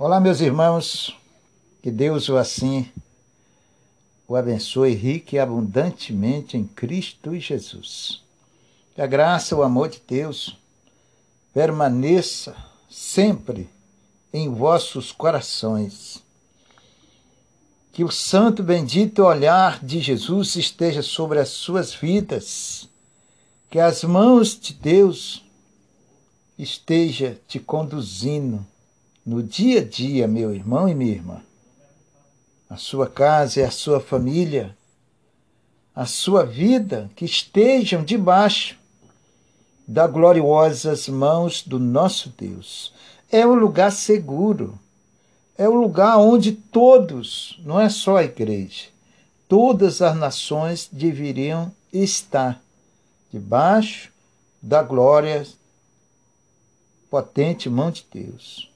Olá, meus irmãos, que Deus o assim o abençoe rique e abundantemente em Cristo e Jesus. Que a graça, o amor de Deus permaneça sempre em vossos corações. Que o santo bendito olhar de Jesus esteja sobre as suas vidas. Que as mãos de Deus esteja te conduzindo no dia a dia, meu irmão e minha irmã, a sua casa e a sua família, a sua vida, que estejam debaixo das gloriosas mãos do nosso Deus. É o lugar seguro, é o lugar onde todos, não é só a igreja, todas as nações deveriam estar debaixo da glória potente mão de Deus.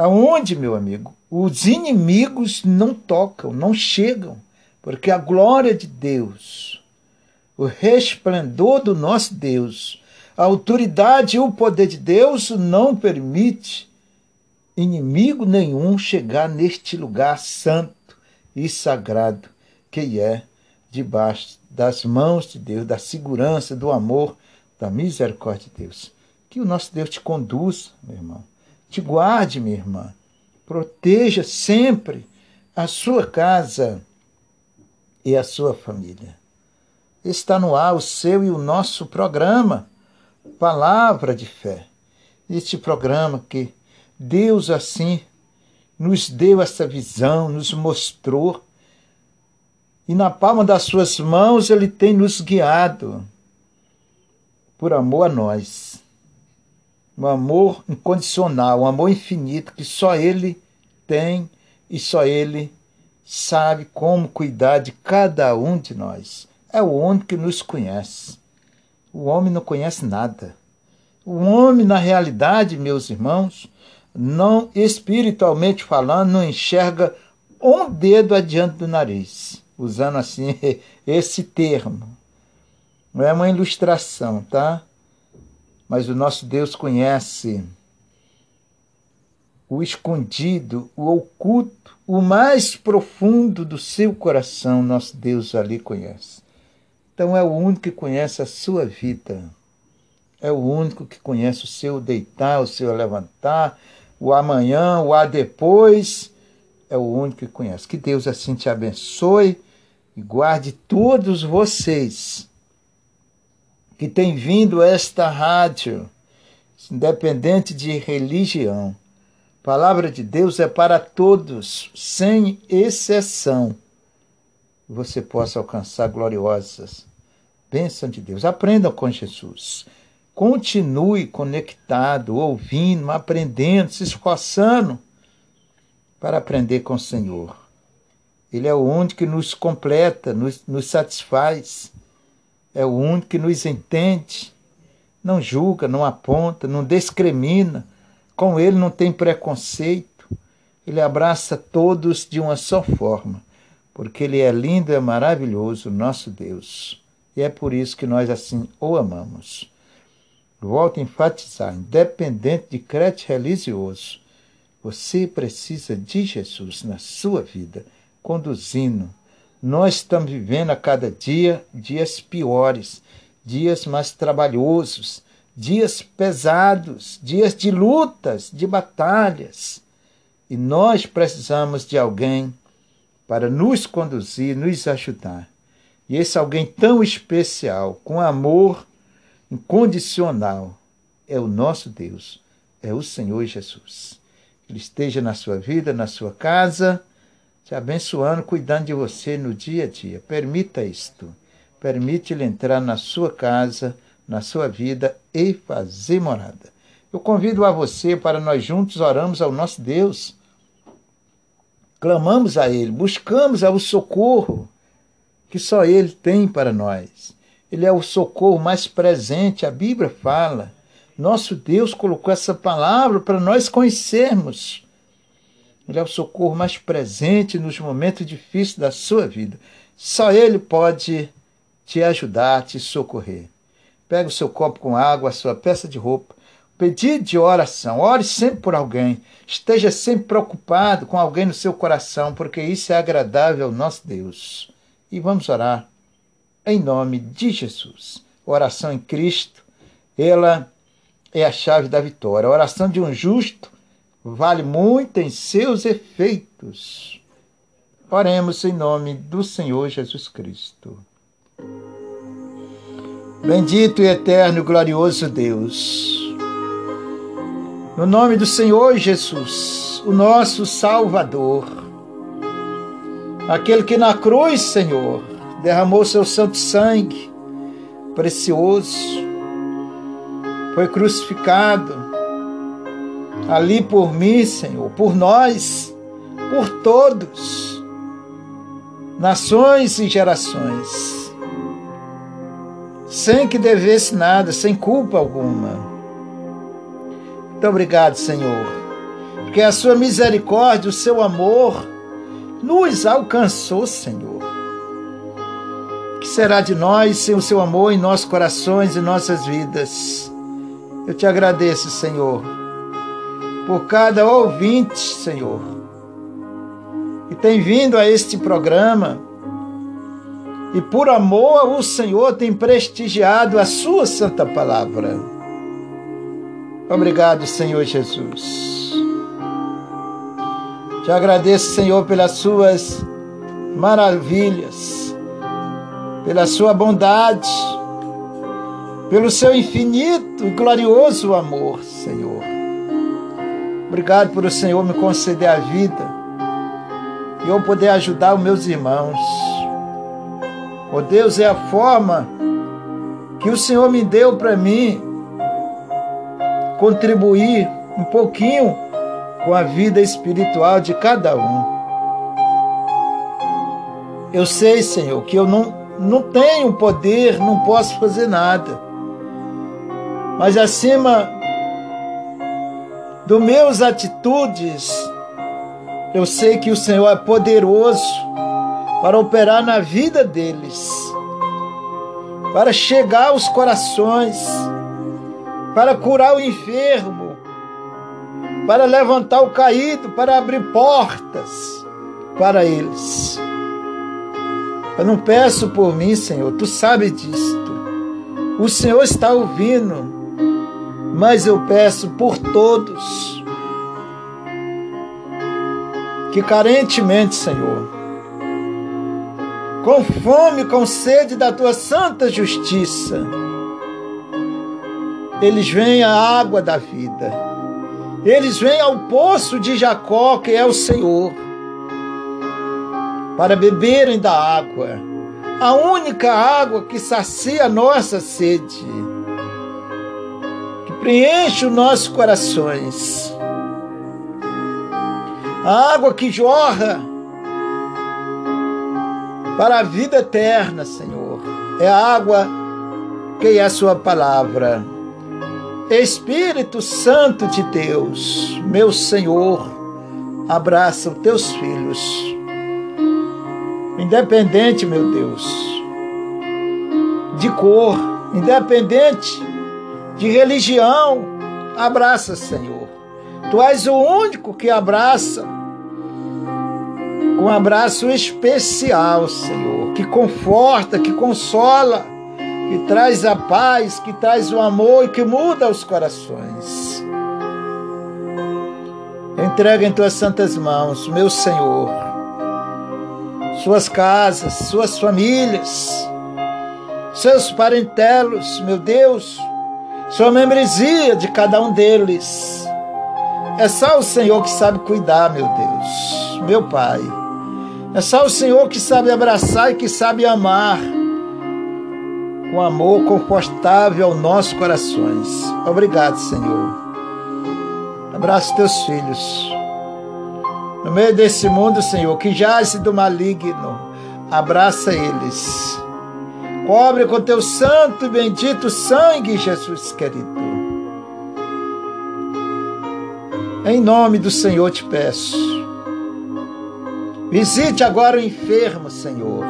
Aonde, meu amigo? Os inimigos não tocam, não chegam, porque a glória de Deus, o resplendor do nosso Deus, a autoridade e o poder de Deus não permite inimigo nenhum chegar neste lugar santo e sagrado que é debaixo das mãos de Deus, da segurança, do amor, da misericórdia de Deus. Que o nosso Deus te conduza, meu irmão te guarde, minha irmã. Proteja sempre a sua casa e a sua família. Está no ar o seu e o nosso programa, Palavra de Fé. Este programa que Deus assim nos deu essa visão, nos mostrou, e na palma das suas mãos Ele tem nos guiado por amor a nós um amor incondicional, um amor infinito que só Ele tem e só Ele sabe como cuidar de cada um de nós. É o único que nos conhece. O homem não conhece nada. O homem, na realidade, meus irmãos, não espiritualmente falando, não enxerga um dedo adiante do nariz, usando assim esse termo. Não é uma ilustração, tá? Mas o nosso Deus conhece o escondido, o oculto, o mais profundo do seu coração, nosso Deus ali conhece. Então é o único que conhece a sua vida. É o único que conhece o seu deitar, o seu levantar, o amanhã, o a depois. É o único que conhece. Que Deus assim te abençoe e guarde todos vocês que tem vindo esta rádio, independente de religião. A palavra de Deus é para todos, sem exceção. Você possa alcançar gloriosas bênçãos de Deus. Aprendam com Jesus. Continue conectado, ouvindo, aprendendo, se esforçando para aprender com o Senhor. Ele é o único que nos completa, nos, nos satisfaz é o único que nos entende, não julga, não aponta, não discrimina, com ele não tem preconceito, ele abraça todos de uma só forma, porque ele é lindo é maravilhoso, nosso Deus. E é por isso que nós assim o amamos. Volto a enfatizar, independente de crédito religioso, você precisa de Jesus na sua vida, conduzindo nós estamos vivendo a cada dia dias piores, dias mais trabalhosos, dias pesados, dias de lutas, de batalhas. E nós precisamos de alguém para nos conduzir, nos ajudar. E esse alguém tão especial, com amor incondicional, é o nosso Deus, é o Senhor Jesus. Ele esteja na sua vida, na sua casa te abençoando, cuidando de você no dia a dia. Permita isto. Permite ele entrar na sua casa, na sua vida e fazer morada. Eu convido a você para nós juntos oramos ao nosso Deus. Clamamos a Ele, buscamos o socorro que só Ele tem para nós. Ele é o socorro mais presente, a Bíblia fala. Nosso Deus colocou essa palavra para nós conhecermos. Ele é o socorro mais presente nos momentos difíceis da sua vida. Só Ele pode te ajudar, te socorrer. Pega o seu copo com água, a sua peça de roupa, pedido de oração. Ore sempre por alguém. Esteja sempre preocupado com alguém no seu coração, porque isso é agradável ao nosso Deus. E vamos orar em nome de Jesus. Oração em Cristo, ela é a chave da vitória. A oração de um justo vale muito em seus efeitos. Oremos em nome do Senhor Jesus Cristo. Bendito e eterno e glorioso Deus. No nome do Senhor Jesus, o nosso Salvador, aquele que na cruz, Senhor, derramou seu santo sangue precioso, foi crucificado ali por mim, Senhor, por nós, por todos, nações e gerações, sem que devesse nada, sem culpa alguma. Muito obrigado, Senhor, porque a sua misericórdia, o seu amor, nos alcançou, Senhor. que será de nós sem o seu amor em nossos corações e nossas vidas? Eu te agradeço, Senhor, por cada ouvinte, Senhor, que tem vindo a este programa e por amor o Senhor tem prestigiado a sua santa palavra. Obrigado, Senhor Jesus. Te agradeço, Senhor, pelas suas maravilhas, pela sua bondade, pelo seu infinito e glorioso amor, Senhor. Obrigado por o Senhor me conceder a vida e eu poder ajudar os meus irmãos. Oh Deus, é a forma que o Senhor me deu para mim contribuir um pouquinho com a vida espiritual de cada um. Eu sei, Senhor, que eu não, não tenho poder, não posso fazer nada. Mas acima dos meus atitudes, eu sei que o Senhor é poderoso para operar na vida deles, para chegar aos corações para curar o enfermo, para levantar o caído, para abrir portas para eles. Eu não peço por mim, Senhor, tu sabes disto. O Senhor está ouvindo, mas eu peço por todos que carentemente, Senhor, com fome, com sede da tua santa justiça, eles vêm à água da vida. Eles vêm ao poço de Jacó, que é o Senhor, para beberem da água, a única água que sacia a nossa sede, preenche os nossos corações. A água que jorra para a vida eterna, Senhor. É a água que é a Sua palavra. Espírito Santo de Deus, meu Senhor, abraça os teus filhos. Independente, meu Deus, de cor, independente de religião, abraça, Senhor. Tu és o único que abraça com um abraço especial, Senhor, que conforta, que consola que traz a paz, que traz o amor e que muda os corações. Entrega em tuas santas mãos, meu Senhor, suas casas, suas famílias, seus parentelos, meu Deus, sua membresia de cada um deles. É só o Senhor que sabe cuidar, meu Deus, meu Pai. É só o Senhor que sabe abraçar e que sabe amar com amor confortável aos nossos corações. Obrigado, Senhor. Abraça teus filhos. No meio desse mundo, Senhor, que jaz do maligno, abraça eles. Cobre com teu santo e bendito sangue, Jesus querido. Em nome do Senhor te peço. Visite agora o enfermo, Senhor,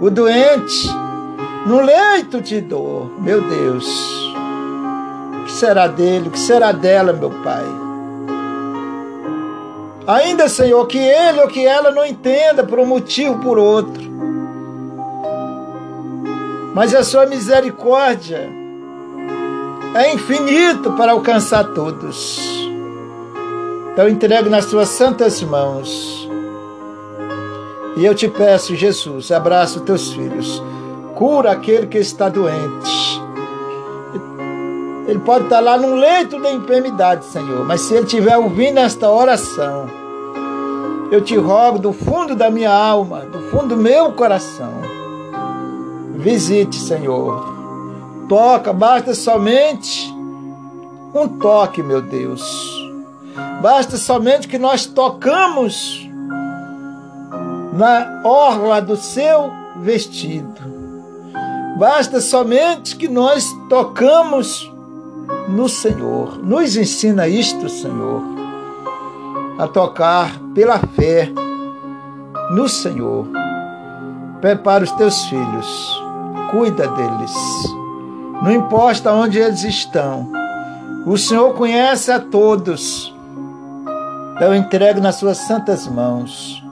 o doente, no leito de dor, meu Deus, que será dele? O que será dela, meu Pai? Ainda, Senhor, que ele ou que ela não entenda por um motivo ou por outro. Mas a sua misericórdia é infinito para alcançar todos. Então entrego nas suas santas mãos. E eu te peço, Jesus, abraça os teus filhos. Cura aquele que está doente. Ele pode estar lá num leito de enfermidade, Senhor, mas se ele estiver ouvindo esta oração, eu te rogo do fundo da minha alma, do fundo do meu coração, visite, Senhor. Toca, basta somente um toque, meu Deus. Basta somente que nós tocamos na orla do seu vestido. Basta somente que nós tocamos no Senhor. Nos ensina isto, Senhor, a tocar pela fé no Senhor. Prepara os teus filhos, cuida deles. Não importa onde eles estão, o Senhor conhece a todos. Então entrego nas suas santas mãos.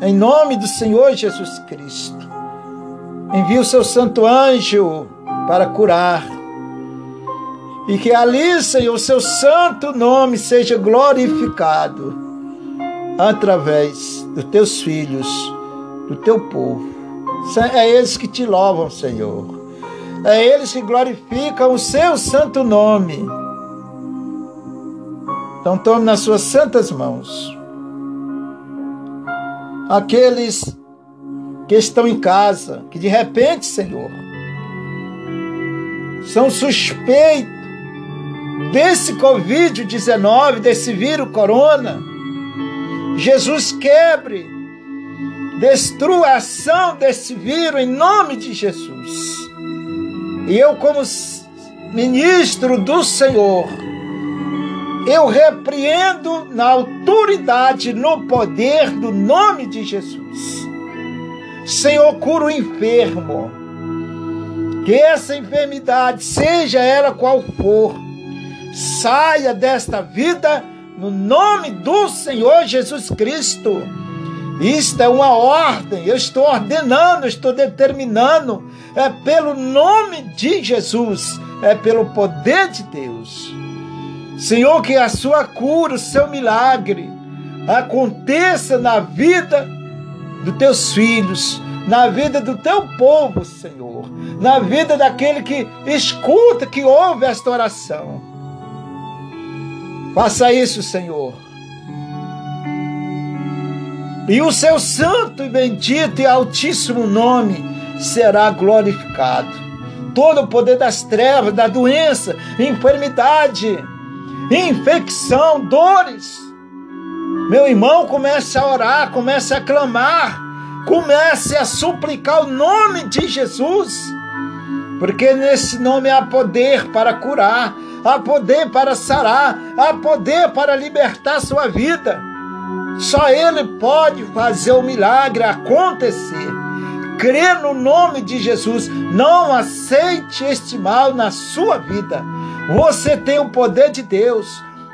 Em nome do Senhor Jesus Cristo. Envie o seu santo anjo para curar e que ali, Senhor, o seu santo nome seja glorificado através dos teus filhos, do teu povo. É eles que te louvam, Senhor. É eles que glorificam o seu santo nome. Então tome nas suas santas mãos aqueles que estão em casa, que de repente, Senhor, são suspeitos desse Covid-19, desse vírus corona, Jesus quebre, destrua a ação desse vírus em nome de Jesus. E eu, como ministro do Senhor, eu repreendo na autoridade, no poder do nome de Jesus. Senhor, cura o enfermo. Que essa enfermidade, seja ela qual for, saia desta vida no nome do Senhor Jesus Cristo. Isto é uma ordem, eu estou ordenando, estou determinando, é pelo nome de Jesus, é pelo poder de Deus. Senhor, que a sua cura, o seu milagre aconteça na vida dos teus filhos, na vida do teu povo, Senhor, na vida daquele que escuta, que ouve esta oração. Faça isso, Senhor. E o seu santo e bendito e altíssimo nome será glorificado. Todo o poder das trevas, da doença, enfermidade, infecção, dores. Meu irmão, comece a orar, comece a clamar, comece a suplicar o nome de Jesus, porque nesse nome há poder para curar, há poder para sarar, há poder para libertar sua vida. Só Ele pode fazer o milagre acontecer. Crê no nome de Jesus. Não aceite este mal na sua vida. Você tem o poder de Deus.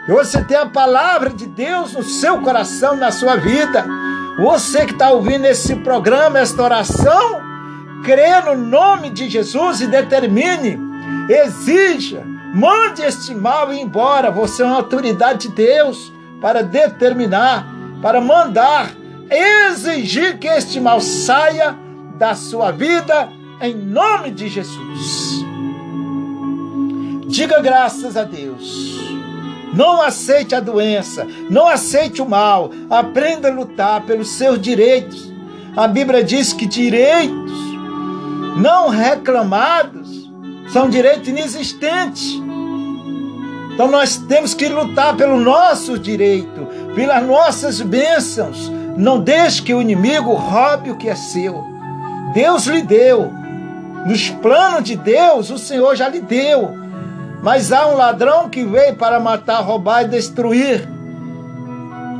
Você tem a palavra de Deus no seu coração, na sua vida. Você que está ouvindo esse programa, esta oração, crê no nome de Jesus e determine, exija, Mande este mal embora. Você é uma autoridade de Deus para determinar, para mandar, exigir que este mal saia da sua vida em nome de Jesus. Diga graças a Deus. Não aceite a doença, não aceite o mal. Aprenda a lutar pelos seus direitos. A Bíblia diz que direitos não reclamados são direitos inexistentes. Então nós temos que lutar pelo nosso direito, pelas nossas bênçãos. Não deixe que o inimigo roube o que é seu. Deus lhe deu. Nos planos de Deus, o Senhor já lhe deu. Mas há um ladrão que veio para matar, roubar e destruir.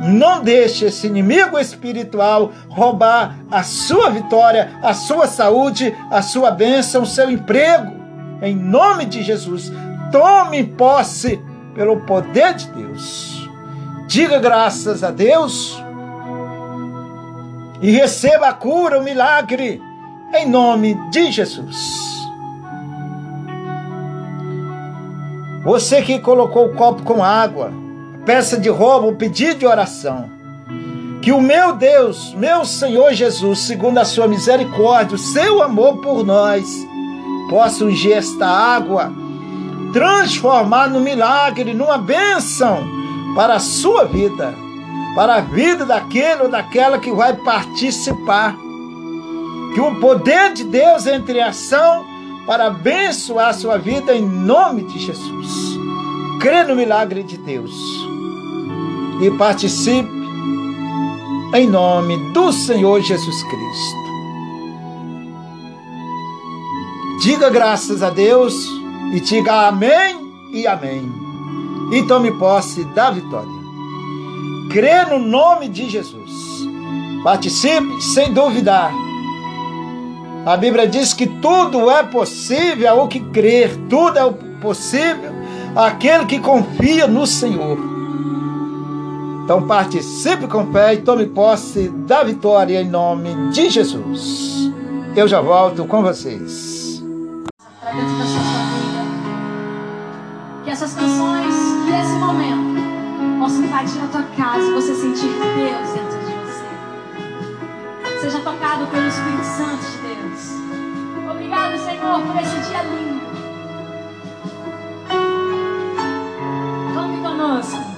Não deixe esse inimigo espiritual roubar a sua vitória, a sua saúde, a sua bênção, o seu emprego. Em nome de Jesus, tome posse pelo poder de Deus. Diga graças a Deus e receba a cura, o milagre, em nome de Jesus. Você que colocou o copo com água, peça de roubo, pedido de oração. Que o meu Deus, meu Senhor Jesus, segundo a sua misericórdia, o seu amor por nós, possa ungir esta água, transformar no milagre, numa bênção para a sua vida, para a vida daquele ou daquela que vai participar. Que o poder de Deus entre ação para abençoar a sua vida em nome de Jesus. Crê no milagre de Deus e participe em nome do Senhor Jesus Cristo. Diga graças a Deus e diga amém e amém. E tome posse da vitória. Crê no nome de Jesus. Participe sem duvidar a Bíblia diz que tudo é possível ao que crer, tudo é possível àquele que confia no Senhor. Então participe com fé e tome posse da vitória em nome de Jesus. Eu já volto com vocês. Casa e você sentir Deus dentro de você. Seja tocado pelo Espírito Santo de Deus. Obrigado, Senhor, por esse dia lindo. Vamos conosco.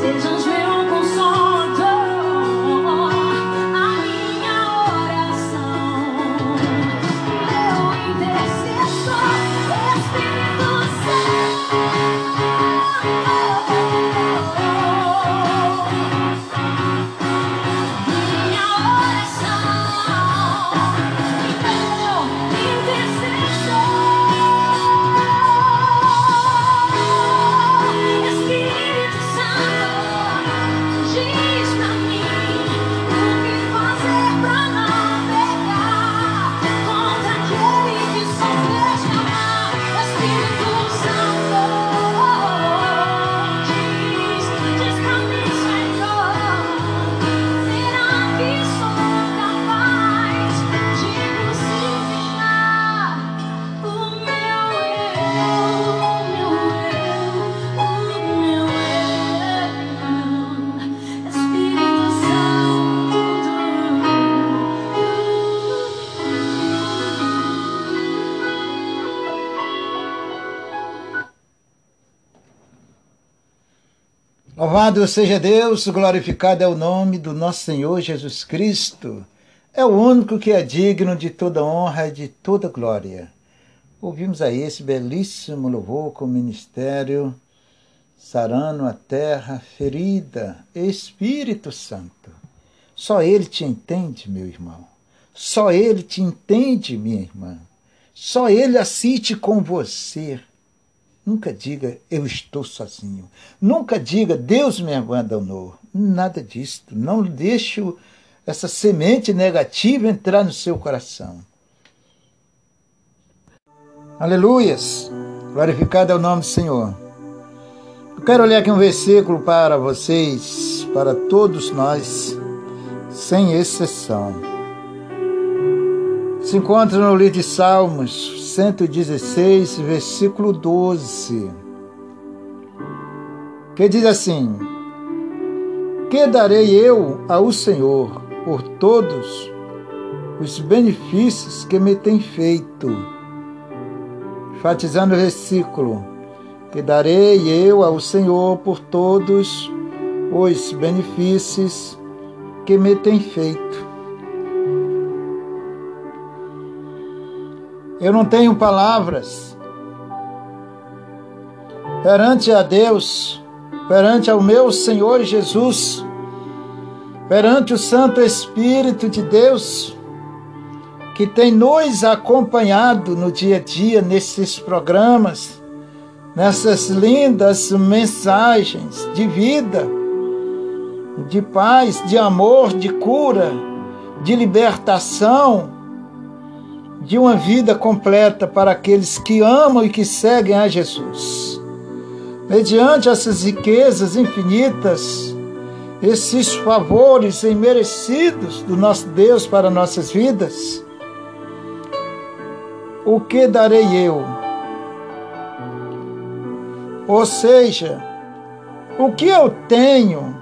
ces gens Louvado seja Deus, glorificado é o nome do nosso Senhor Jesus Cristo. É o único que é digno de toda honra e de toda glória. Ouvimos aí esse belíssimo louvor com o ministério sarando a terra ferida, Espírito Santo. Só Ele te entende, meu irmão. Só Ele te entende, minha irmã. Só Ele assiste com você. Nunca diga eu estou sozinho. Nunca diga Deus me abandonou. Nada disso. Não deixe essa semente negativa entrar no seu coração. Aleluias! Glorificado é o nome do Senhor. Eu quero ler aqui um versículo para vocês, para todos nós, sem exceção. Se encontra no livro de Salmos, 116, versículo 12, que diz assim: Que darei eu ao Senhor por todos os benefícios que me tem feito? Enfatizando o versículo: Que darei eu ao Senhor por todos os benefícios que me tem feito? Eu não tenho palavras perante a Deus, perante ao meu Senhor Jesus, perante o Santo Espírito de Deus, que tem nos acompanhado no dia a dia nesses programas, nessas lindas mensagens de vida, de paz, de amor, de cura, de libertação de uma vida completa para aqueles que amam e que seguem a Jesus. Mediante essas riquezas infinitas, esses favores imerecidos do nosso Deus para nossas vidas, o que darei eu? Ou seja, o que eu tenho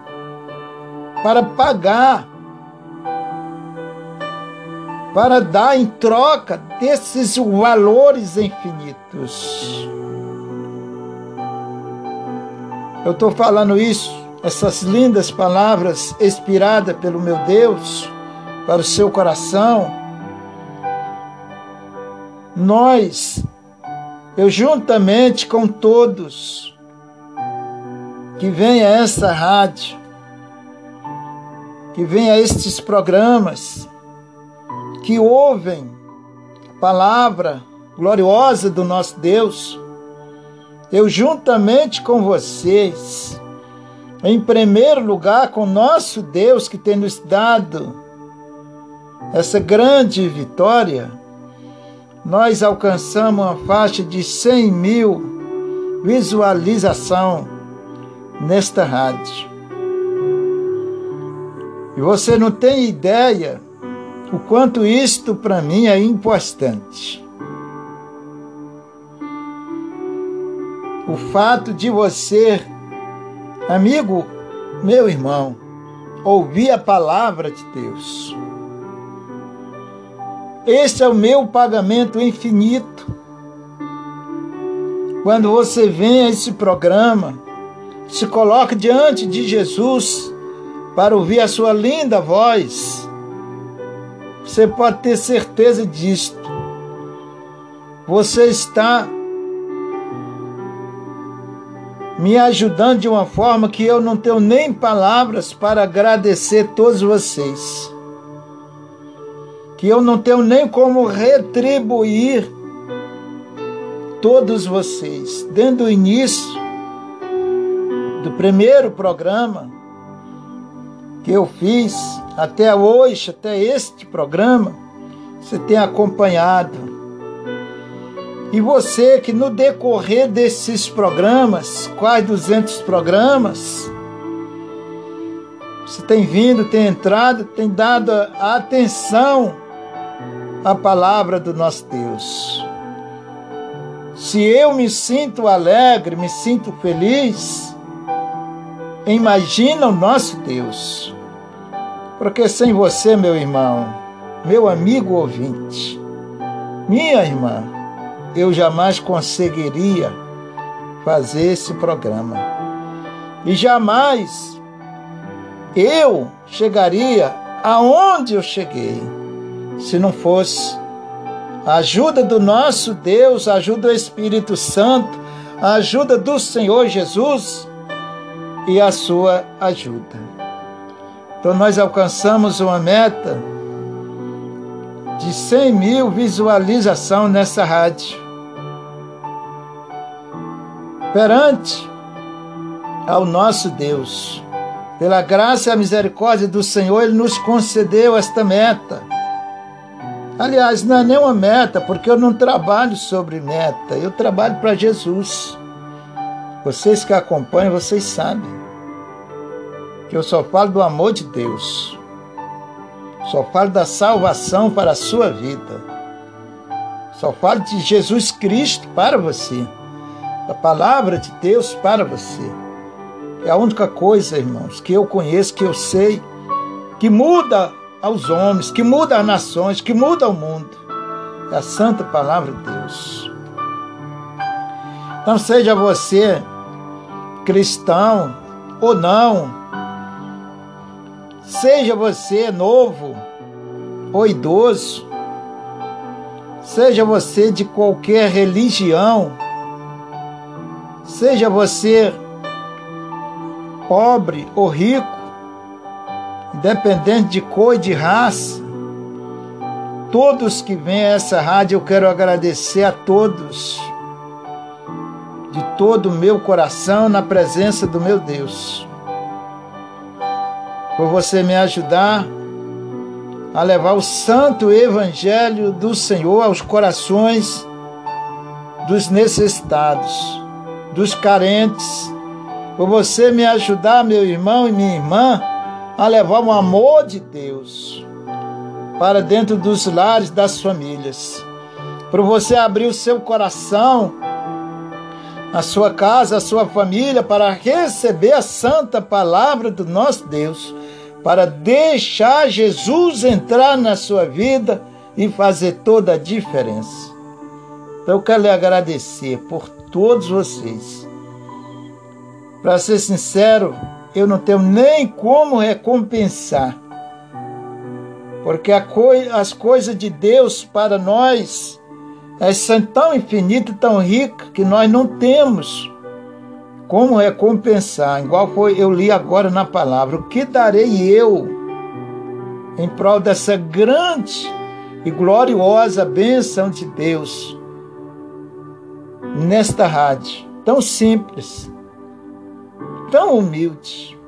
para pagar para dar em troca desses valores infinitos. Eu estou falando isso, essas lindas palavras inspiradas pelo meu Deus, para o seu coração. Nós, eu juntamente com todos que vêm a essa rádio, que vêm a estes programas, que ouvem a palavra gloriosa do nosso Deus, eu juntamente com vocês, em primeiro lugar com nosso Deus que tem nos dado essa grande vitória, nós alcançamos uma faixa de 100 mil visualização nesta rádio. E você não tem ideia o quanto isto para mim é importante. O fato de você, amigo, meu irmão, ouvir a palavra de Deus. Esse é o meu pagamento infinito. Quando você vem a esse programa, se coloca diante de Jesus para ouvir a sua linda voz você pode ter certeza disto. Você está me ajudando de uma forma que eu não tenho nem palavras para agradecer todos vocês. Que eu não tenho nem como retribuir todos vocês. Desde o início do primeiro programa que eu fiz, até hoje, até este programa, você tem acompanhado. E você que no decorrer desses programas, quase 200 programas, você tem vindo, tem entrado, tem dado atenção à palavra do nosso Deus. Se eu me sinto alegre, me sinto feliz, imagina o nosso Deus. Porque sem você, meu irmão, meu amigo ouvinte, minha irmã, eu jamais conseguiria fazer esse programa. E jamais eu chegaria aonde eu cheguei se não fosse a ajuda do nosso Deus, a ajuda do Espírito Santo, a ajuda do Senhor Jesus e a sua ajuda. Então nós alcançamos uma meta de 100 mil visualização nessa rádio. Perante ao nosso Deus. Pela graça e a misericórdia do Senhor, Ele nos concedeu esta meta. Aliás, não é nenhuma meta, porque eu não trabalho sobre meta, eu trabalho para Jesus. Vocês que acompanham, vocês sabem que eu só falo do amor de Deus, só falo da salvação para a sua vida, só falo de Jesus Cristo para você, da palavra de Deus para você. É a única coisa, irmãos, que eu conheço, que eu sei, que muda aos homens, que muda as nações, que muda o mundo. É a santa palavra de Deus. Então seja você cristão ou não, seja você novo ou idoso, seja você de qualquer religião, seja você pobre ou rico, independente de cor e de raça. Todos que vêm a essa rádio, eu quero agradecer a todos, de todo o meu coração, na presença do meu Deus, por você me ajudar a levar o santo evangelho do Senhor aos corações dos necessitados, dos carentes, por você me ajudar, meu irmão e minha irmã, a levar o amor de Deus para dentro dos lares das famílias. Para você abrir o seu coração, a sua casa, a sua família, para receber a santa palavra do nosso Deus, para deixar Jesus entrar na sua vida e fazer toda a diferença. Então eu quero lhe agradecer por todos vocês. Para ser sincero, eu não tenho nem como recompensar. Porque coi as coisas de Deus para nós são tão infinitas, tão ricas, que nós não temos como recompensar. Igual foi eu li agora na palavra. O que darei eu em prol dessa grande e gloriosa bênção de Deus nesta rádio? Tão simples tão humilde,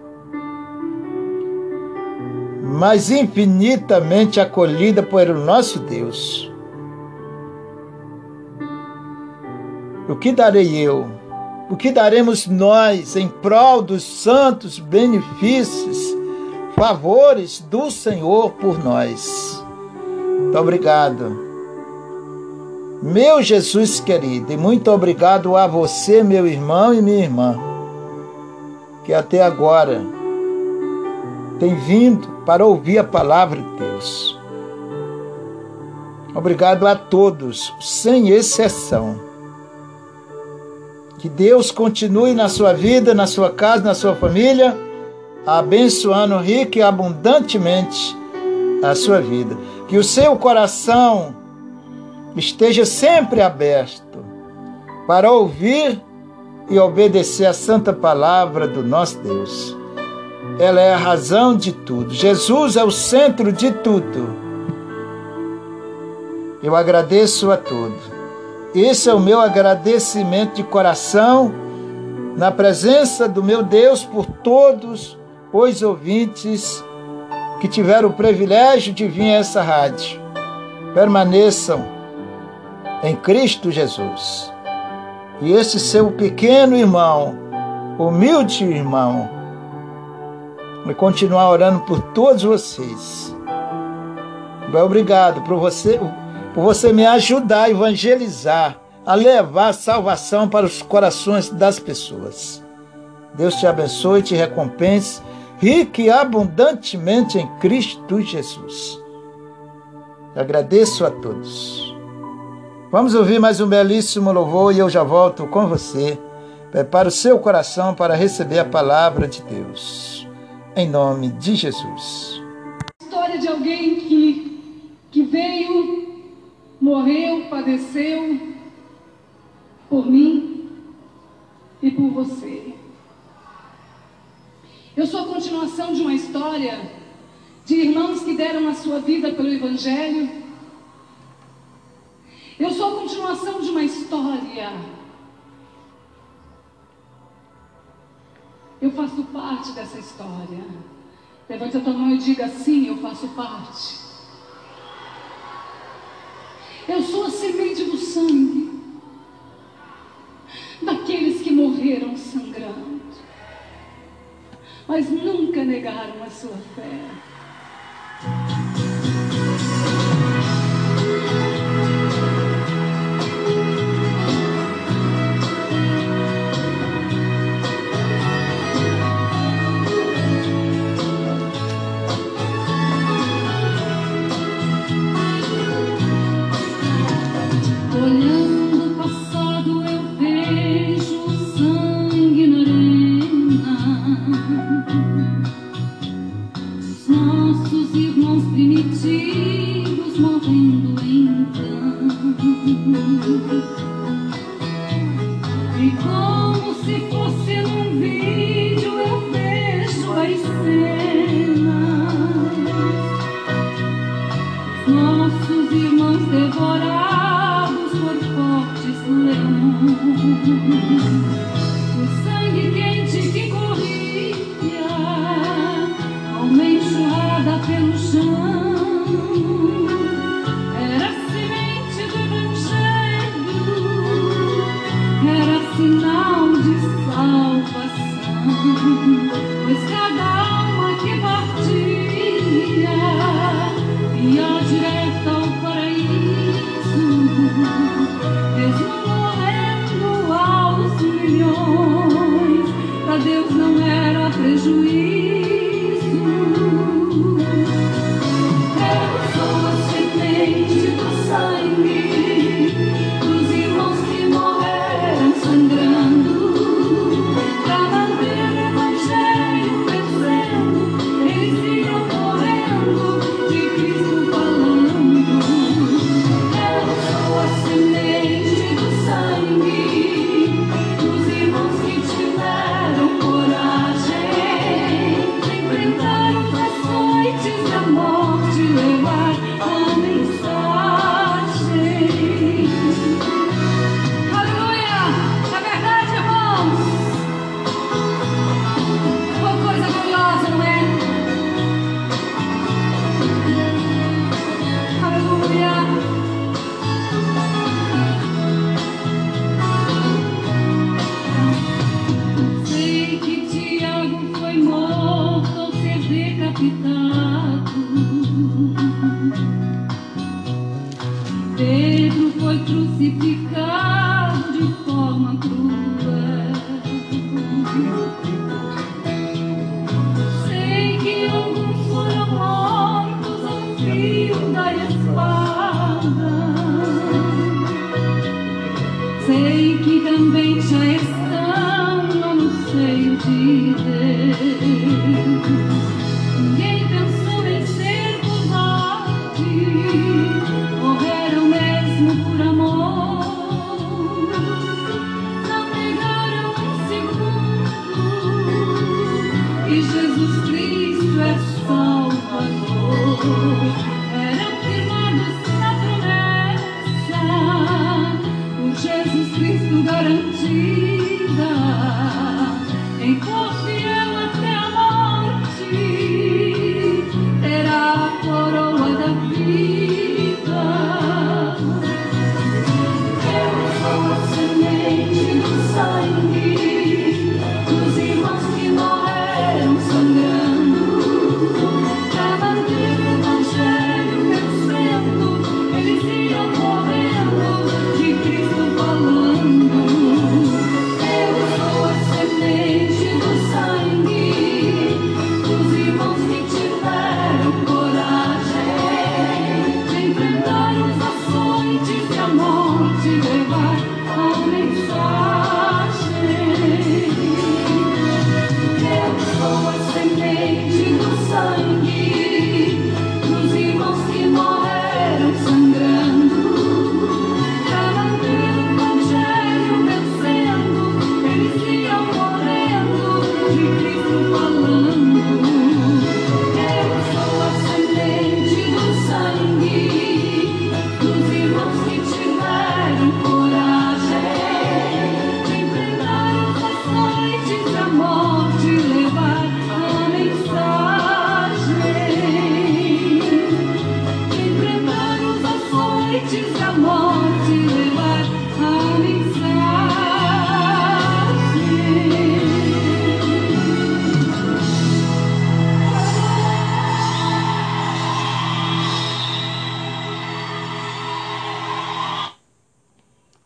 mas infinitamente acolhida por o nosso Deus. O que darei eu? O que daremos nós em prol dos santos benefícios, favores do Senhor por nós? Muito obrigado. Meu Jesus querido, e muito obrigado a você, meu irmão e minha irmã que até agora tem vindo para ouvir a palavra de Deus. Obrigado a todos, sem exceção. Que Deus continue na sua vida, na sua casa, na sua família, abençoando rica e abundantemente a sua vida. Que o seu coração esteja sempre aberto para ouvir e obedecer a santa palavra do nosso Deus. Ela é a razão de tudo. Jesus é o centro de tudo. Eu agradeço a todos. Esse é o meu agradecimento de coração na presença do meu Deus por todos os ouvintes que tiveram o privilégio de vir a essa rádio. Permaneçam em Cristo Jesus. E esse seu pequeno irmão, humilde irmão, vai continuar orando por todos vocês. Obrigado por você, por você me ajudar a evangelizar, a levar a salvação para os corações das pessoas. Deus te abençoe e te recompense rica e abundantemente em Cristo Jesus. Eu agradeço a todos. Vamos ouvir mais um belíssimo louvor e eu já volto com você. Prepara o seu coração para receber a palavra de Deus. Em nome de Jesus. História de alguém que, que veio morreu, padeceu por mim e por você. Eu sou a continuação de uma história de irmãos que deram a sua vida pelo Evangelho. Eu sou a continuação de uma história. Eu faço parte dessa história. Levante a tua mão e diga: sim, eu faço parte eu sou a semente do sangue daqueles que morreram sangrando, mas nunca negaram a sua fé.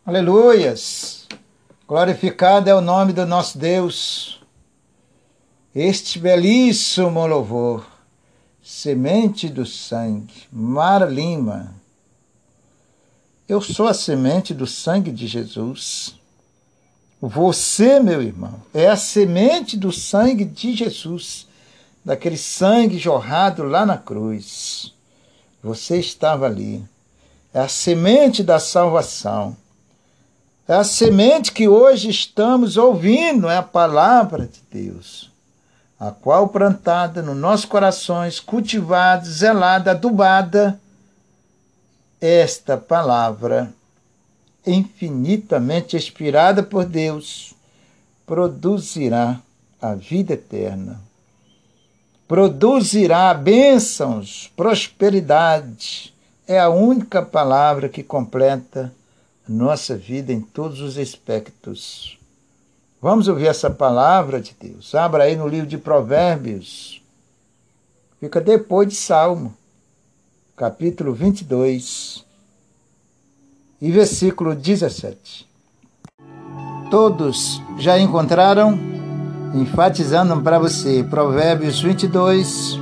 Aleluias! Glorificado é o nome do nosso Deus. Este belíssimo louvor, semente do sangue, Mara Lima. Eu sou a semente do sangue de Jesus. Você, meu irmão, é a semente do sangue de Jesus, daquele sangue jorrado lá na cruz. Você estava ali. É a semente da salvação. É a semente que hoje estamos ouvindo, é a palavra de Deus, a qual plantada nos nossos corações, cultivada, zelada, adubada, esta palavra infinitamente inspirada por Deus produzirá a vida eterna. Produzirá bênçãos, prosperidade. É a única palavra que completa nossa vida em todos os aspectos. Vamos ouvir essa palavra de Deus. Abra aí no livro de Provérbios. Fica depois de Salmo, capítulo 22 e versículo 17. Todos já encontraram? Enfatizando para você, Provérbios 22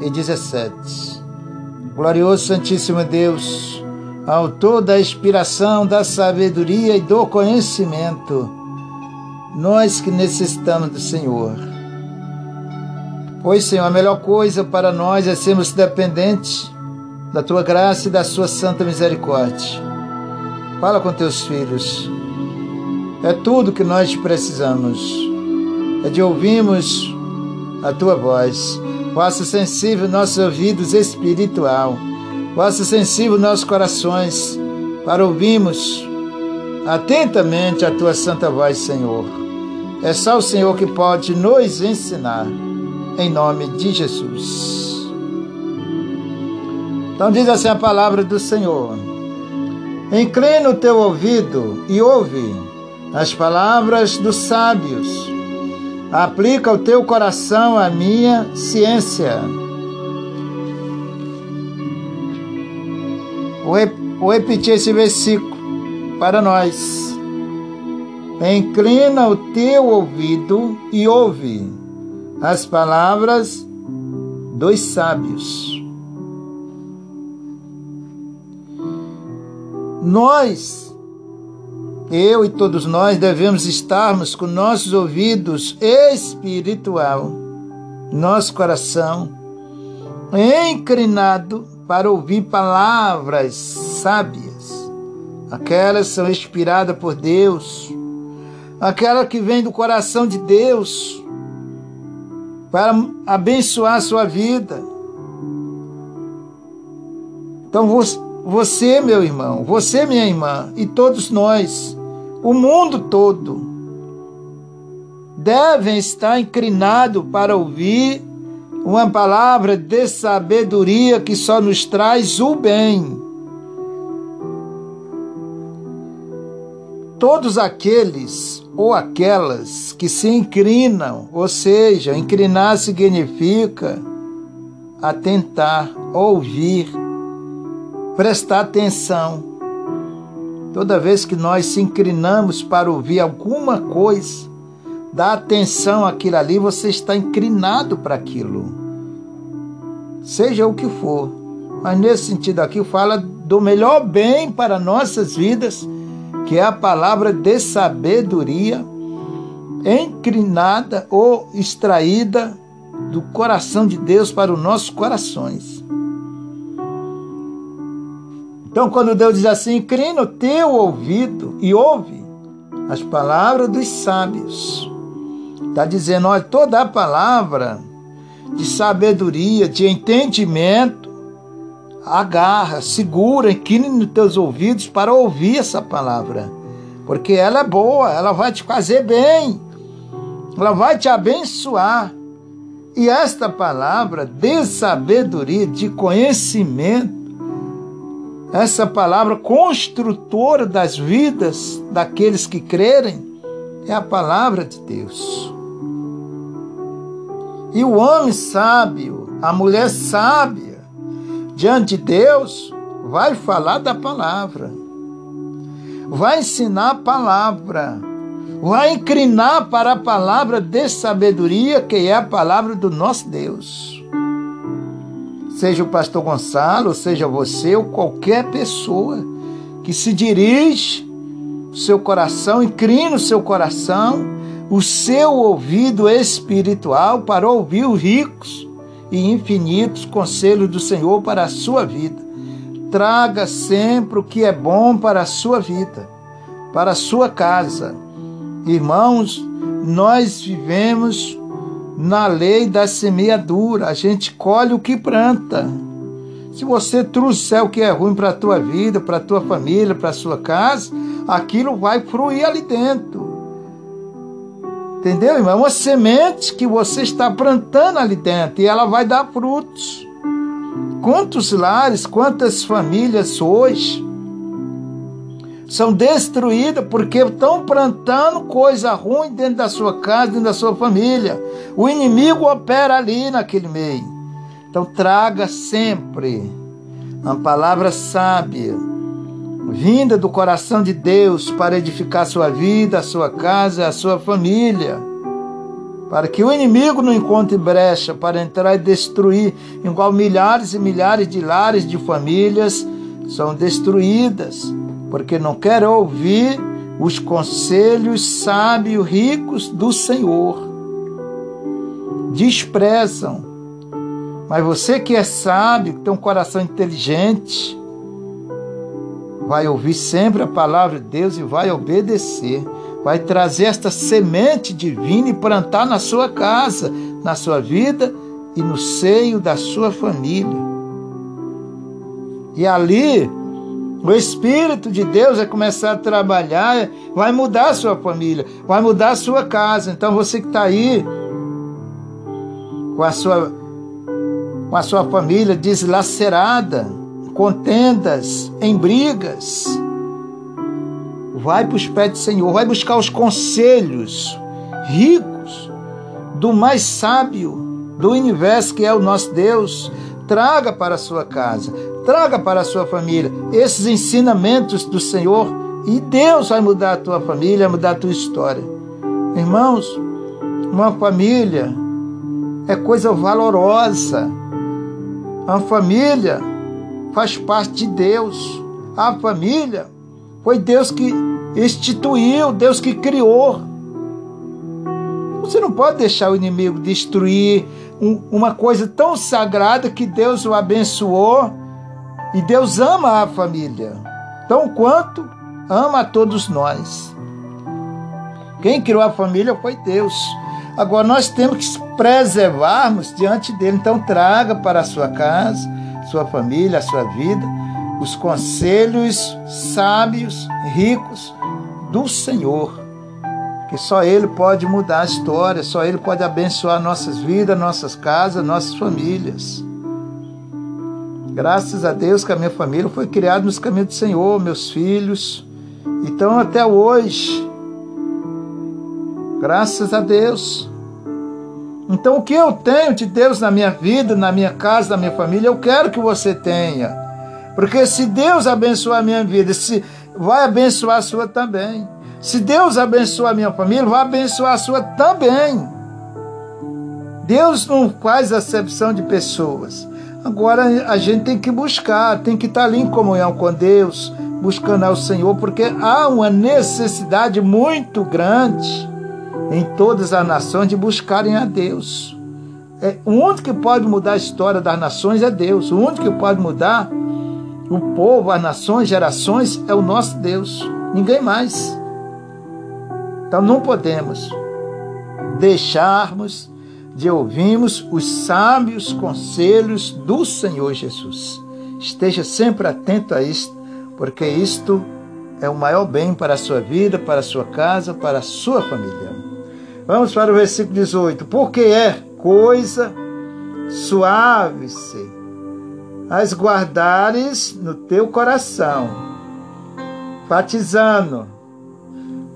e 17. Glorioso Santíssimo Deus, autor da inspiração, da sabedoria e do conhecimento, nós que necessitamos do Senhor. Pois, Senhor, a melhor coisa para nós é sermos dependentes da tua graça e da sua santa misericórdia. Fala com teus filhos. É tudo que nós precisamos. É de ouvirmos a tua voz. Faça sensível nossos ouvidos espiritual Faça sensível nossos corações para ouvirmos atentamente a tua santa voz, Senhor. É só o Senhor que pode nos ensinar, em nome de Jesus. Então diz assim a palavra do Senhor. Inclina o teu ouvido e ouve as palavras dos sábios. Aplica o teu coração à minha ciência Vou repetir esse versículo para nós. Inclina o teu ouvido e ouve as palavras dos sábios. Nós, eu e todos nós, devemos estarmos com nossos ouvidos espiritual, nosso coração inclinado para ouvir palavras sábias. Aquelas são inspiradas por Deus, aquela que vem do coração de Deus para abençoar a sua vida. Então você, meu irmão, você, minha irmã, e todos nós, o mundo todo, devem estar inclinados para ouvir uma palavra de sabedoria que só nos traz o bem. Todos aqueles ou aquelas que se inclinam, ou seja, inclinar significa atentar, ouvir, prestar atenção. Toda vez que nós se inclinamos para ouvir alguma coisa, dá atenção àquilo ali, você está inclinado para aquilo. Seja o que for. Mas nesse sentido aqui fala do melhor bem para nossas vidas, que é a palavra de sabedoria, inclinada ou extraída do coração de Deus para os nossos corações. Então, quando Deus diz assim, inclina o teu ouvido e ouve as palavras dos sábios. Está dizendo, olha, toda a palavra de sabedoria, de entendimento, agarra, segura, incline nos teus ouvidos para ouvir essa palavra. Porque ela é boa, ela vai te fazer bem, ela vai te abençoar. E esta palavra de sabedoria, de conhecimento, essa palavra construtora das vidas daqueles que crerem, é a palavra de Deus. E o homem sábio, a mulher sábia, diante de Deus, vai falar da palavra, vai ensinar a palavra, vai inclinar para a palavra de sabedoria, que é a palavra do nosso Deus. Seja o pastor Gonçalo, seja você ou qualquer pessoa que se dirige o seu coração, inclina o seu coração o seu ouvido espiritual para ouvir os ricos e infinitos conselhos do Senhor para a sua vida. Traga sempre o que é bom para a sua vida, para a sua casa. Irmãos, nós vivemos na lei da semeadura, a gente colhe o que planta. Se você trouxer o que é ruim para a tua vida, para a tua família, para a sua casa, aquilo vai fruir ali dentro. Entendeu, irmão? É uma semente que você está plantando ali dentro e ela vai dar frutos. Quantos lares, quantas famílias hoje são destruídas porque estão plantando coisa ruim dentro da sua casa, dentro da sua família. O inimigo opera ali naquele meio. Então traga sempre uma palavra sábia vinda do coração de Deus para edificar sua vida, a sua casa, a sua família. Para que o inimigo não encontre brecha para entrar e destruir, igual milhares e milhares de lares de famílias são destruídas, porque não querem ouvir os conselhos sábios, ricos do Senhor. Desprezam. Mas você que é sábio, que tem um coração inteligente, vai ouvir sempre a palavra de Deus e vai obedecer. Vai trazer esta semente divina e plantar na sua casa, na sua vida e no seio da sua família. E ali, o Espírito de Deus vai começar a trabalhar, vai mudar a sua família, vai mudar a sua casa. Então você que está aí com a sua, com a sua família deslacerada, contendas, em brigas. Vai para os pés do Senhor, vai buscar os conselhos ricos do mais sábio do universo que é o nosso Deus. Traga para a sua casa, traga para a sua família esses ensinamentos do Senhor e Deus vai mudar a tua família, vai mudar a tua história. Irmãos, uma família é coisa valorosa. Uma família faz parte de Deus. A família foi Deus que instituiu, Deus que criou. Você não pode deixar o inimigo destruir um, uma coisa tão sagrada que Deus o abençoou e Deus ama a família, tão quanto ama a todos nós. Quem criou a família foi Deus. Agora nós temos que preservarmos diante dele. Então traga para a sua casa sua família, a sua vida, os conselhos sábios, ricos do Senhor. Que só Ele pode mudar a história, só Ele pode abençoar nossas vidas, nossas casas, nossas famílias. Graças a Deus que a minha família foi criada nos caminhos do Senhor, meus filhos. Então, até hoje, graças a Deus, então, o que eu tenho de Deus na minha vida, na minha casa, na minha família, eu quero que você tenha. Porque se Deus abençoar a minha vida, se vai abençoar a sua também. Se Deus abençoar a minha família, vai abençoar a sua também. Deus não faz acepção de pessoas. Agora a gente tem que buscar, tem que estar ali em comunhão com Deus, buscando ao Senhor, porque há uma necessidade muito grande em todas as nações de buscarem a Deus. É, o único que pode mudar a história das nações é Deus. O único que pode mudar o povo, as nações, gerações é o nosso Deus. Ninguém mais. Então não podemos deixarmos de ouvirmos os sábios conselhos do Senhor Jesus. Esteja sempre atento a isto, porque isto é o maior bem para a sua vida, para a sua casa, para a sua família. Vamos para o versículo 18. Porque é coisa suave-se as guardares no teu coração, batizando,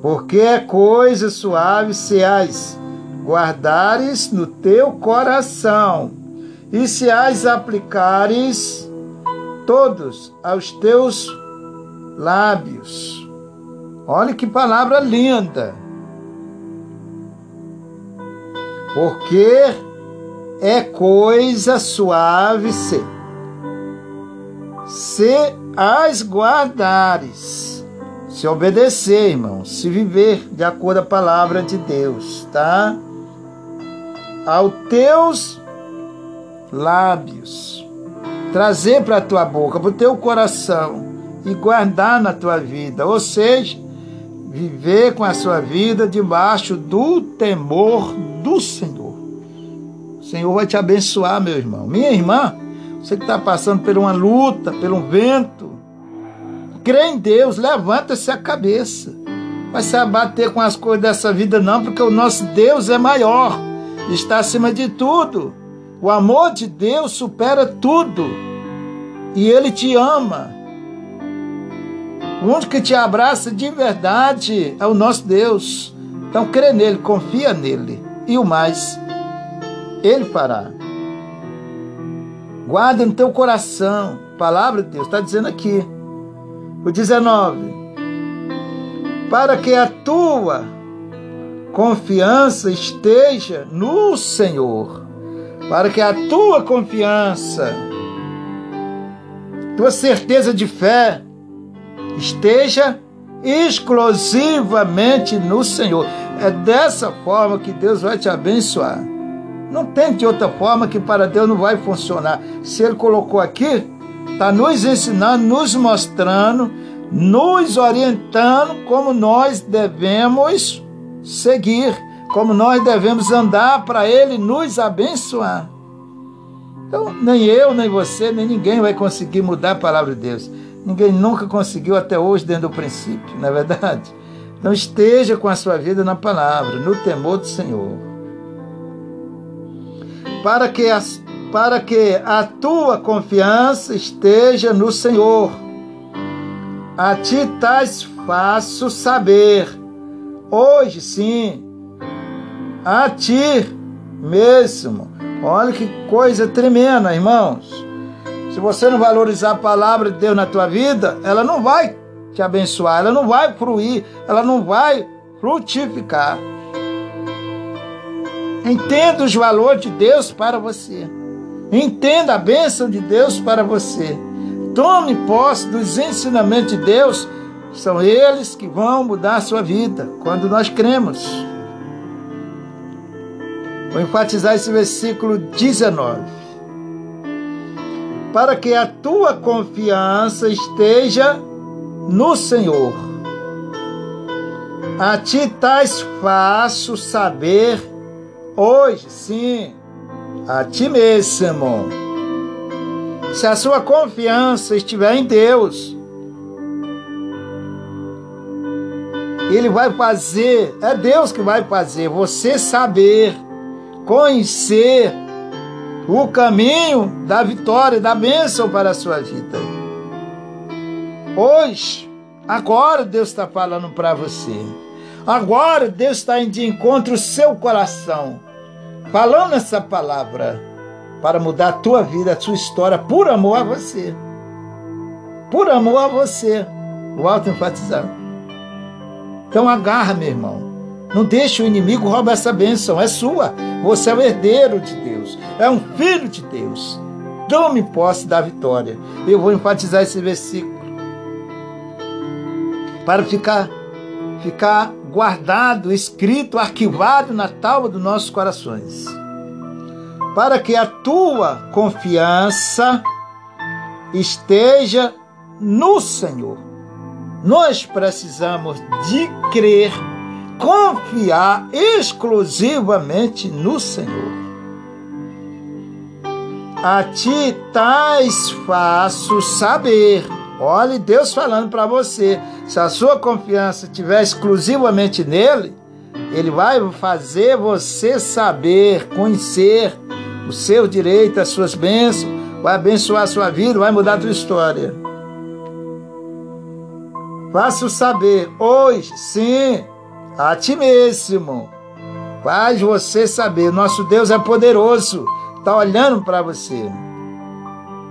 porque é coisa suave se as guardares no teu coração, e se as aplicares todos aos teus lábios. Olha que palavra linda. Porque é coisa suave se, se as guardares, se obedecer, irmão, se viver de acordo com a palavra de Deus, tá? Aos teus lábios, trazer para a tua boca, para o teu coração e guardar na tua vida, ou seja, viver com a sua vida debaixo do temor do Senhor. O Senhor vai te abençoar, meu irmão. Minha irmã, você que está passando por uma luta, por um vento, crê em Deus, levanta-se a cabeça. Vai se abater com as coisas dessa vida, não, porque o nosso Deus é maior, está acima de tudo. O amor de Deus supera tudo. E Ele te ama. O único que te abraça de verdade é o nosso Deus. Então crê nele, confia nele. E o mais, ele fará. Guarda no teu coração. A palavra de Deus está dizendo aqui. O 19. Para que a tua confiança esteja no Senhor. Para que a tua confiança, tua certeza de fé, esteja exclusivamente no Senhor. É dessa forma que Deus vai te abençoar. Não tem de outra forma que para Deus não vai funcionar. Se Ele colocou aqui, está nos ensinando, nos mostrando, nos orientando como nós devemos seguir, como nós devemos andar para Ele nos abençoar. Então, nem eu, nem você, nem ninguém vai conseguir mudar a palavra de Deus. Ninguém nunca conseguiu até hoje dentro do princípio, não é verdade? Então esteja com a sua vida na palavra, no temor do Senhor. Para que, as, para que a tua confiança esteja no Senhor. A ti tais faço saber, hoje sim, a ti mesmo. Olha que coisa tremenda, irmãos. Se você não valorizar a palavra de Deus na tua vida, ela não vai te abençoar, ela não vai fruir, ela não vai frutificar. Entenda os valores de Deus para você. Entenda a bênção de Deus para você. Tome posse dos ensinamentos de Deus. São eles que vão mudar a sua vida quando nós cremos. Vou enfatizar esse versículo 19 para que a tua confiança esteja no Senhor. A ti tais faço saber hoje, sim, a ti mesmo. Se a sua confiança estiver em Deus, Ele vai fazer, é Deus que vai fazer você saber, conhecer o caminho da vitória, da bênção para a sua vida. Hoje, agora Deus está falando para você. Agora Deus está indo de encontro ao seu coração, falando essa palavra para mudar a tua vida, a sua história, por amor a você. Por amor a você. O alto enfatizando. Então agarra, meu irmão. Não deixe o inimigo roubar essa bênção, é sua. Você é o herdeiro de Deus, é um filho de Deus. Tome posse da vitória. Eu vou enfatizar esse versículo para ficar ficar guardado, escrito, arquivado na tábua dos nossos corações. Para que a tua confiança esteja no Senhor. Nós precisamos de crer confiar exclusivamente no Senhor. A ti tais faço saber. Olhe Deus falando para você. Se a sua confiança estiver exclusivamente nele, ele vai fazer você saber, conhecer o seu direito, as suas bênçãos, vai abençoar a sua vida, vai mudar a tua história. Faça-o saber hoje, sim, a ti mesmo. Faz você saber, nosso Deus é poderoso, está olhando para você.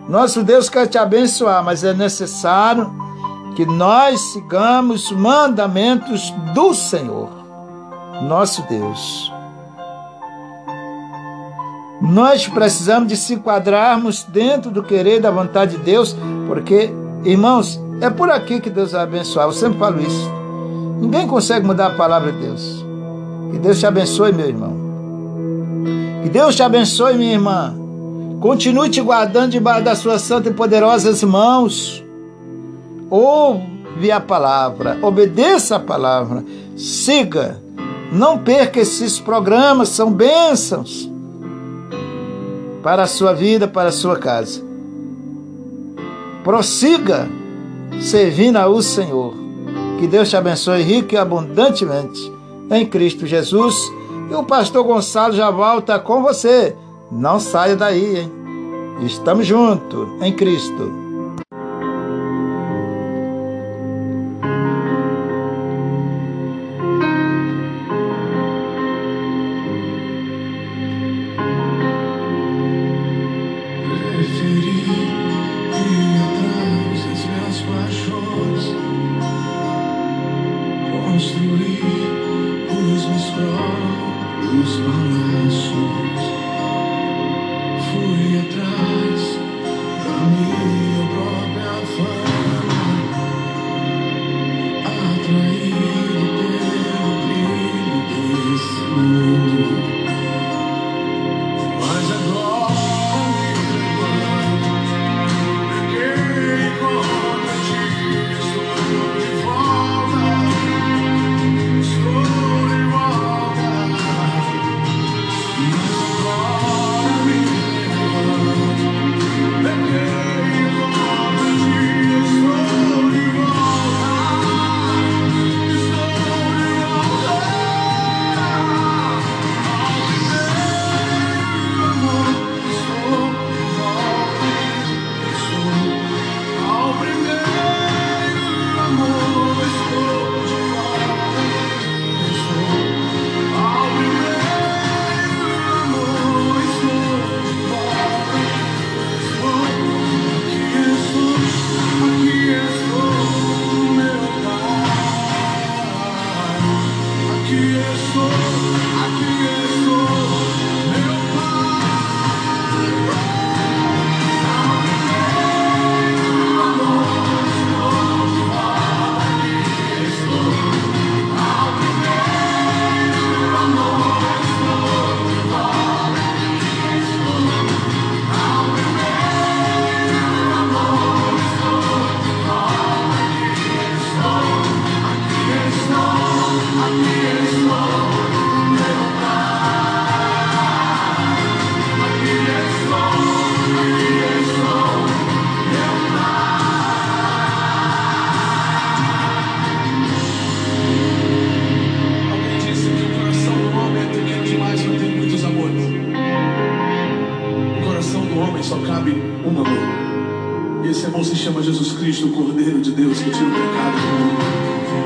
Nosso Deus quer te abençoar, mas é necessário que nós sigamos os mandamentos do Senhor, nosso Deus. Nós precisamos de se enquadrarmos dentro do querer e da vontade de Deus, porque, irmãos, é por aqui que Deus vai abençoar. Eu sempre falo isso. Ninguém consegue mudar a palavra de Deus. Que Deus te abençoe, meu irmão. Que Deus te abençoe, minha irmã. Continue te guardando debaixo das suas santas e poderosas mãos. Ouve a palavra, obedeça a palavra, siga. Não perca esses programas, são bênçãos para a sua vida, para a sua casa. Prossiga servindo ao Senhor. Que Deus te abençoe rico e abundantemente em Cristo Jesus. E o pastor Gonçalo já volta com você. Não saia daí, hein? Estamos juntos em Cristo.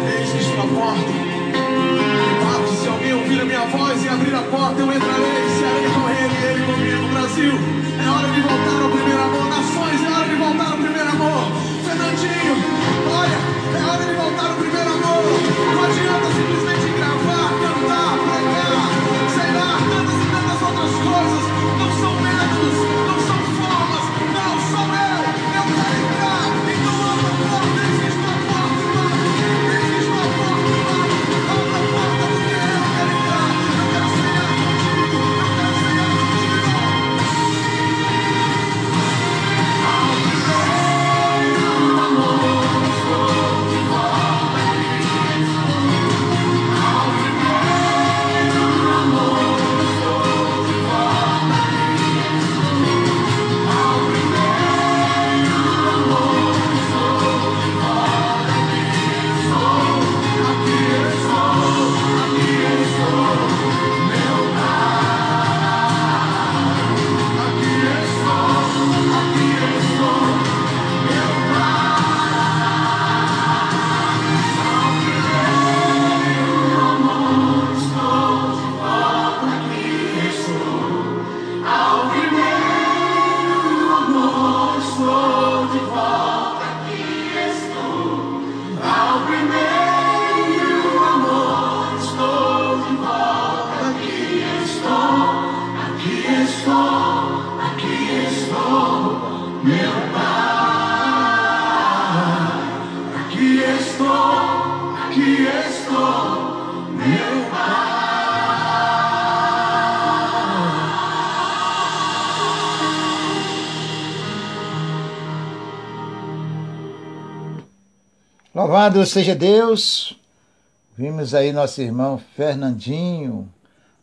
Eis-lhes a porta. Marcos se alguém ouvir a minha voz e abrir a porta, eu entrarei e serei com ele e ele comigo. Brasil, é hora de voltar ao primeiro amor. Nações, é hora de voltar ao primeiro amor. Fernandinho, olha, é hora de voltar ao primeiro amor. Não adianta se Louvado seja Deus. Vimos aí nosso irmão Fernandinho,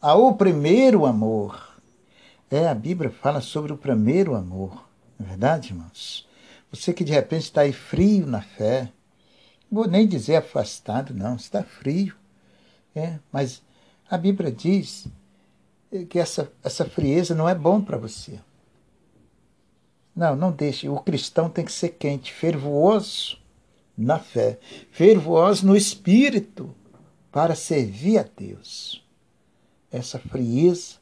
ao primeiro amor. É, a Bíblia fala sobre o primeiro amor. Não é verdade, irmãos? Você que de repente está aí frio na fé, vou nem dizer afastado, não, está frio. É, mas a Bíblia diz que essa, essa frieza não é bom para você. Não, não deixe. O cristão tem que ser quente, fervoroso na fé, fervoroso no espírito, para servir a Deus. Essa frieza,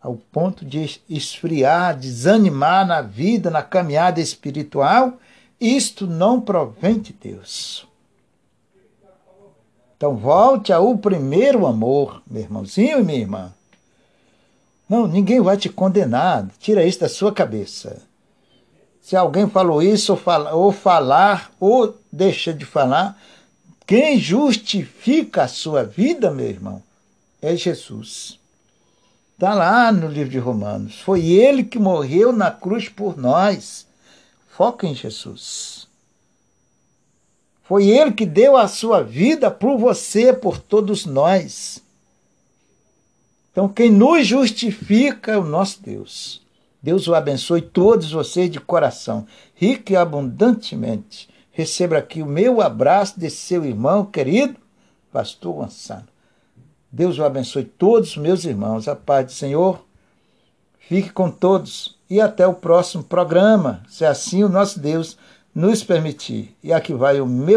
ao ponto de esfriar, desanimar na vida, na caminhada espiritual, isto não provém de Deus. Então volte ao primeiro amor, meu irmãozinho e minha irmã. Não, ninguém vai te condenar. Tira isso da sua cabeça. Se alguém falou isso, ou, ou falar, ou deixa de falar, quem justifica a sua vida, meu irmão, é Jesus. Está lá no livro de Romanos. Foi ele que morreu na cruz por nós. Foca em Jesus. Foi ele que deu a sua vida por você, por todos nós. Então, quem nos justifica é o nosso Deus. Deus o abençoe todos vocês de coração, rico e abundantemente. Receba aqui o meu abraço de seu irmão querido, Pastor Gonçalo. Deus o abençoe todos os meus irmãos. A paz do Senhor fique com todos e até o próximo programa, se assim o nosso Deus nos permitir. E aqui vai o meu